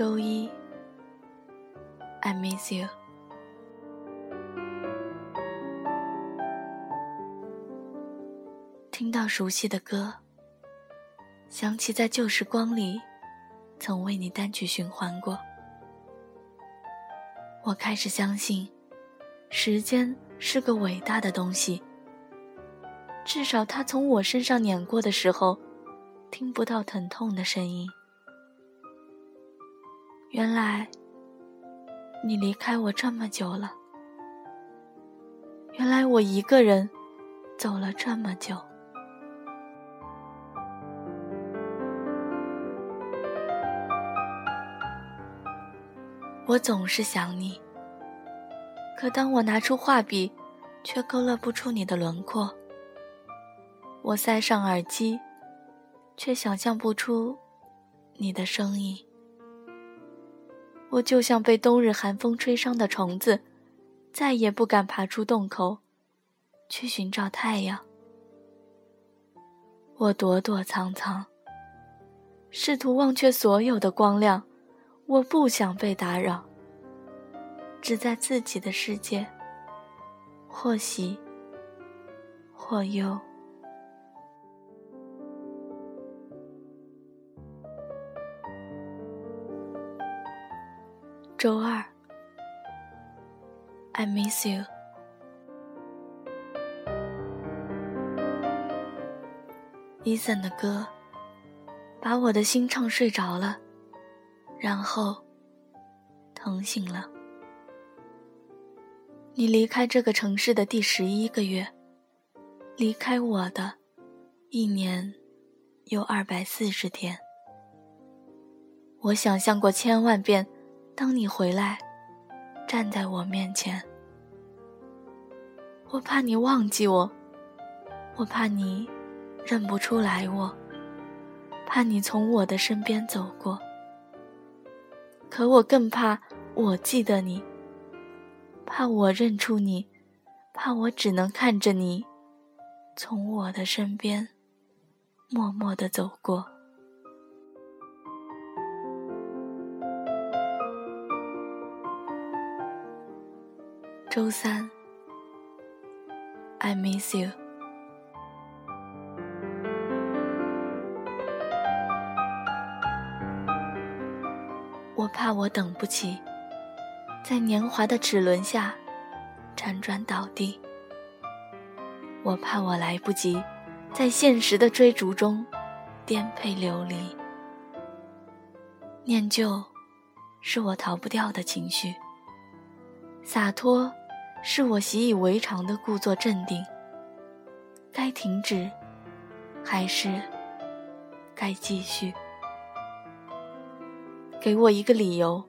周一，I miss you。听到熟悉的歌，想起在旧时光里，曾为你单曲循环过。我开始相信，时间是个伟大的东西。至少它从我身上碾过的时候，听不到疼痛的声音。原来，你离开我这么久了。原来我一个人走了这么久。我总是想你，可当我拿出画笔，却勾勒不出你的轮廓。我塞上耳机，却想象不出你的声音。我就像被冬日寒风吹伤的虫子，再也不敢爬出洞口，去寻找太阳。我躲躲藏藏，试图忘却所有的光亮。我不想被打扰，只在自己的世界，或喜或忧。周二，I miss you。Eason 的歌把我的心唱睡着了。然后，疼醒了。你离开这个城市的第十一个月，离开我的，一年，有二百四十天。我想象过千万遍，当你回来，站在我面前，我怕你忘记我，我怕你认不出来我，怕你从我的身边走过。可我更怕我记得你，怕我认出你，怕我只能看着你从我的身边默默的走过。周三，I miss you。我怕我等不起，在年华的齿轮下辗转倒地。我怕我来不及，在现实的追逐中颠沛流离。念旧是我逃不掉的情绪，洒脱是我习以为常的故作镇定。该停止，还是该继续？给我一个理由，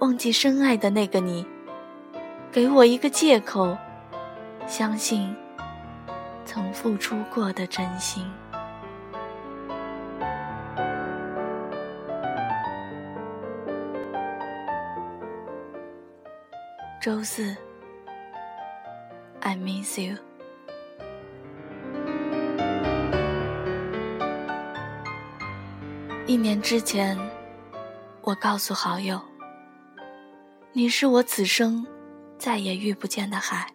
忘记深爱的那个你；给我一个借口，相信曾付出过的真心。周四，I miss you。一年之前。我告诉好友：“你是我此生再也遇不见的海。”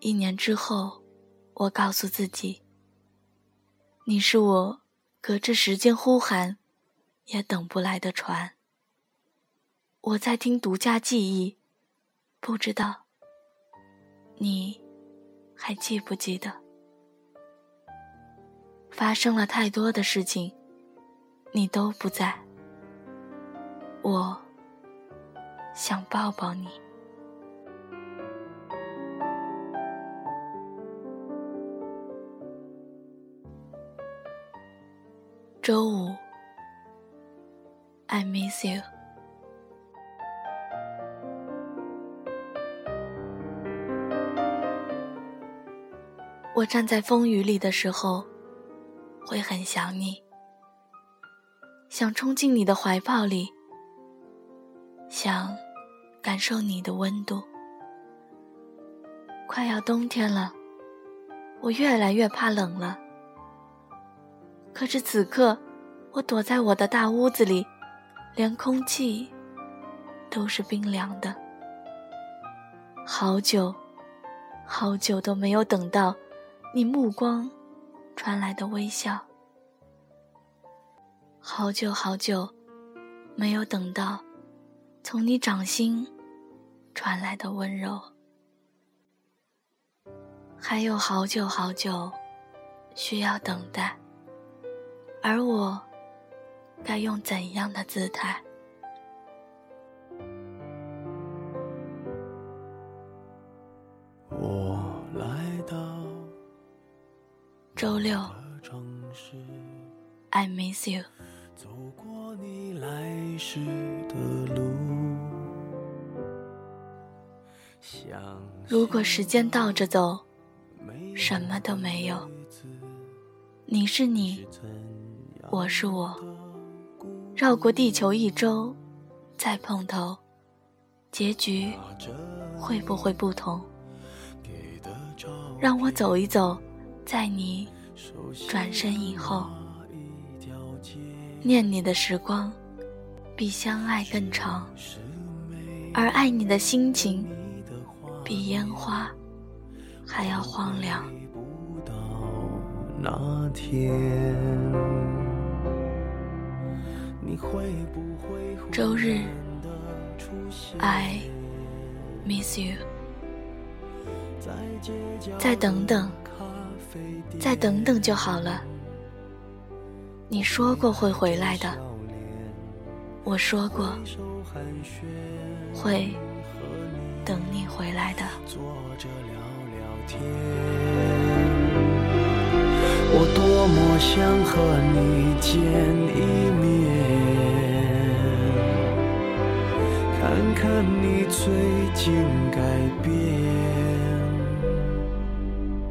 一年之后，我告诉自己：“你是我隔着时间呼喊也等不来的船。”我在听独家记忆，不知道你还记不记得？发生了太多的事情，你都不在。我想抱抱你。周五，I miss you。我站在风雨里的时候，会很想你，想冲进你的怀抱里。想感受你的温度。快要冬天了，我越来越怕冷了。可是此刻，我躲在我的大屋子里，连空气都是冰凉的。好久，好久都没有等到你目光传来的微笑。好久好久，没有等到从你掌心传来的温柔。还有好久好久，需要等待。而我，该用怎样的姿态？周六，I miss you。走过你来时的路。如果时间倒着走，什么都没有。你是你，我是我，绕过地球一周，再碰头，结局会不会不同？让我走一走，在你转身以后。念你的时光，比相爱更长；而爱你的心情，比烟花还要荒凉。周日，I miss you。再等等，再等等就好了。你说过会回来的，我说过会等你回来的。我多么想和你见一面，看看你最近改变，